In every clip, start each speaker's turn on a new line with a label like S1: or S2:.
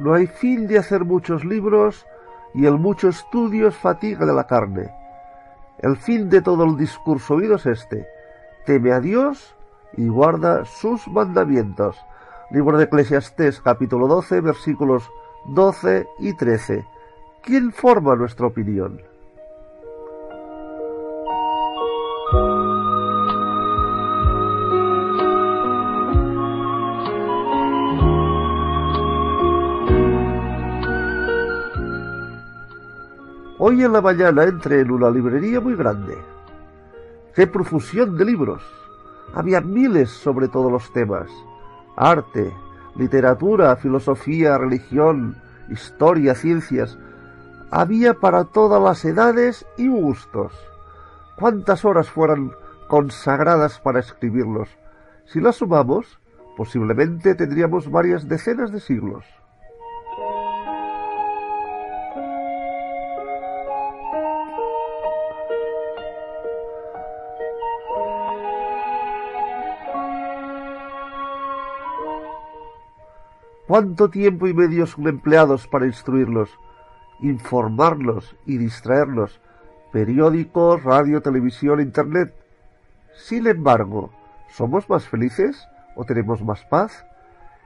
S1: No hay fin de hacer muchos libros y el mucho estudio es fatiga de la carne. El fin de todo el discurso oído es este. Teme a Dios y guarda sus mandamientos. Libro de Eclesiastés capítulo 12 versículos 12 y 13. ¿Quién forma nuestra opinión? Hoy en la mañana entré en una librería muy grande. ¡Qué profusión de libros! Había miles sobre todos los temas. Arte, literatura, filosofía, religión, historia, ciencias. Había para todas las edades y gustos. ¿Cuántas horas fueran consagradas para escribirlos? Si las sumamos, posiblemente tendríamos varias decenas de siglos. ¿Cuánto tiempo y medios son empleados para instruirlos, informarlos y distraerlos? Periódicos, radio, televisión, internet. Sin embargo, ¿somos más felices o tenemos más paz?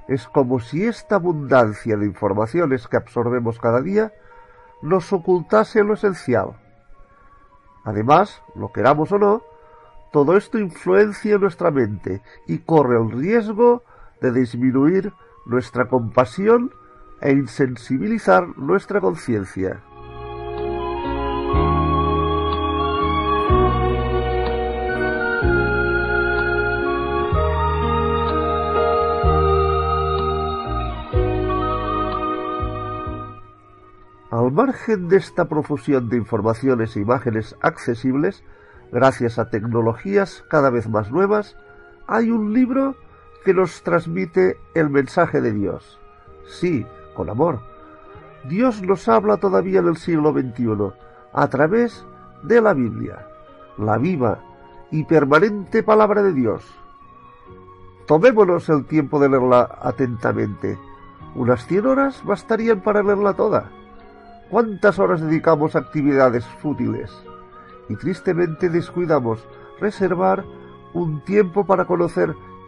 S1: Es como si esta abundancia de informaciones que absorbemos cada día nos ocultase lo esencial. Además, lo queramos o no, todo esto influencia nuestra mente y corre el riesgo de disminuir nuestra compasión e insensibilizar nuestra conciencia. Al margen de esta profusión de informaciones e imágenes accesibles, gracias a tecnologías cada vez más nuevas, hay un libro que nos transmite el mensaje de Dios. Sí, con amor. Dios nos habla todavía en el siglo XXI a través de la Biblia, la viva y permanente palabra de Dios. Tomémonos el tiempo de leerla atentamente. Unas cien horas bastarían para leerla toda. ¿Cuántas horas dedicamos a actividades fútiles? Y tristemente descuidamos reservar un tiempo para conocer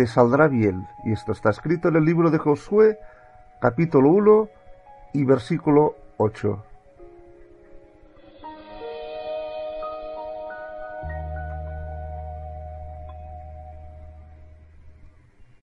S1: te saldrá bien. Y esto está escrito en el libro de Josué, capítulo 1 y versículo 8.